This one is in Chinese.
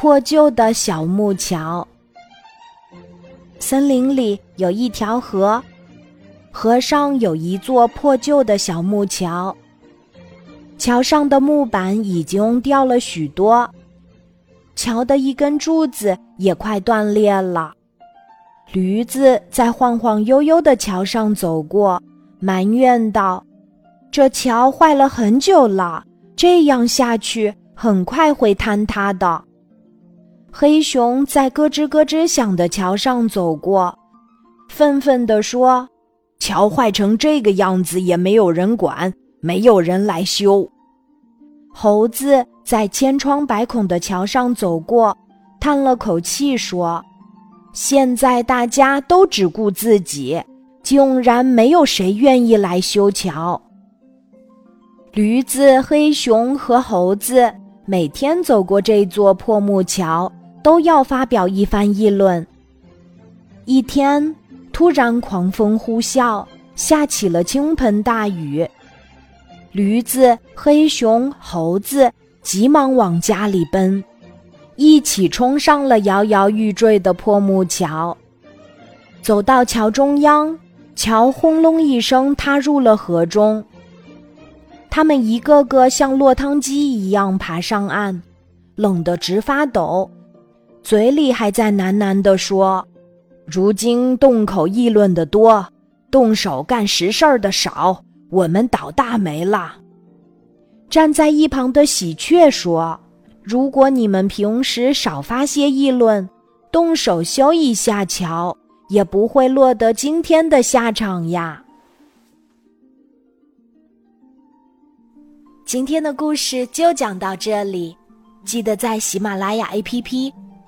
破旧的小木桥。森林里有一条河，河上有一座破旧的小木桥。桥上的木板已经掉了许多，桥的一根柱子也快断裂了。驴子在晃晃悠悠的桥上走过，埋怨道：“这桥坏了很久了，这样下去很快会坍塌的。”黑熊在咯吱咯吱响的桥上走过，愤愤地说：“桥坏成这个样子也没有人管，没有人来修。”猴子在千疮百孔的桥上走过，叹了口气说。现在大家都只顾自己，竟然没有谁愿意来修桥。驴子、黑熊和猴子每天走过这座破木桥，都要发表一番议论。一天，突然狂风呼啸，下起了倾盆大雨。驴子、黑熊、猴子急忙往家里奔。一起冲上了摇摇欲坠的破木桥，走到桥中央，桥轰隆一声塌入了河中。他们一个个像落汤鸡一样爬上岸，冷得直发抖，嘴里还在喃喃地说：“如今动口议论的多，动手干实事儿的少，我们倒大霉了。”站在一旁的喜鹊说。如果你们平时少发些议论，动手修一下桥，也不会落得今天的下场呀。今天的故事就讲到这里，记得在喜马拉雅 APP